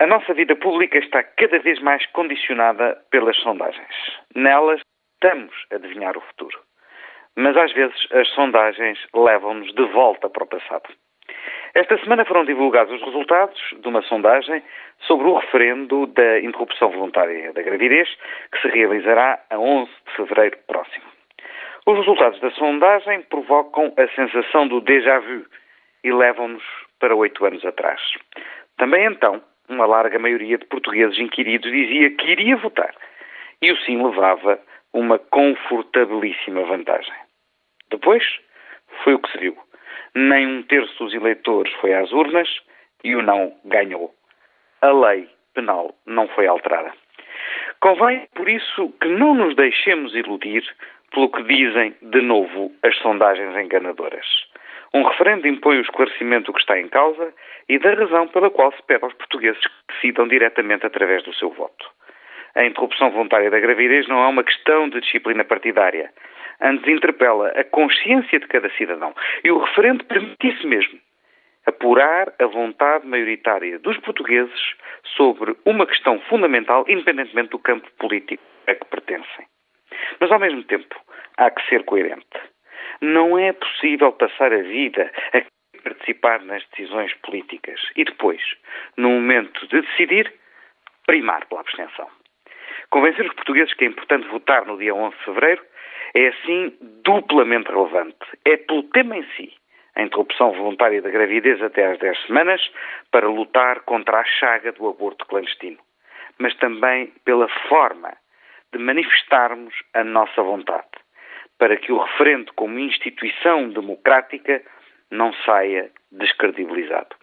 A nossa vida pública está cada vez mais condicionada pelas sondagens. Nelas, estamos a adivinhar o futuro. Mas às vezes as sondagens levam-nos de volta para o passado. Esta semana foram divulgados os resultados de uma sondagem sobre o referendo da interrupção voluntária da gravidez, que se realizará a 11 de fevereiro próximo. Os resultados da sondagem provocam a sensação do déjà vu e levam-nos para oito anos atrás. Também então, uma larga maioria de portugueses inquiridos dizia que iria votar. E o sim levava uma confortabilíssima vantagem. Depois, foi o que se viu. Nem um terço dos eleitores foi às urnas e o não ganhou. A lei penal não foi alterada. Convém, por isso, que não nos deixemos iludir pelo que dizem, de novo, as sondagens enganadoras. Um referendo impõe o esclarecimento do que está em causa e da razão pela qual se pede aos portugueses que decidam diretamente através do seu voto. A interrupção voluntária da gravidez não é uma questão de disciplina partidária. Antes interpela a consciência de cada cidadão. E o referendo permite isso mesmo. Apurar a vontade maioritária dos portugueses sobre uma questão fundamental, independentemente do campo político a que pertencem. Mas, ao mesmo tempo, há que ser coerente. Não é possível passar a vida a participar nas decisões políticas e depois, no momento de decidir, primar pela abstenção. Convencer os portugueses que é importante votar no dia 11 de fevereiro é assim duplamente relevante. É pelo tema em si, a interrupção voluntária da gravidez até às 10 semanas, para lutar contra a chaga do aborto clandestino, mas também pela forma de manifestarmos a nossa vontade para que o referendo como instituição democrática não saia descredibilizado.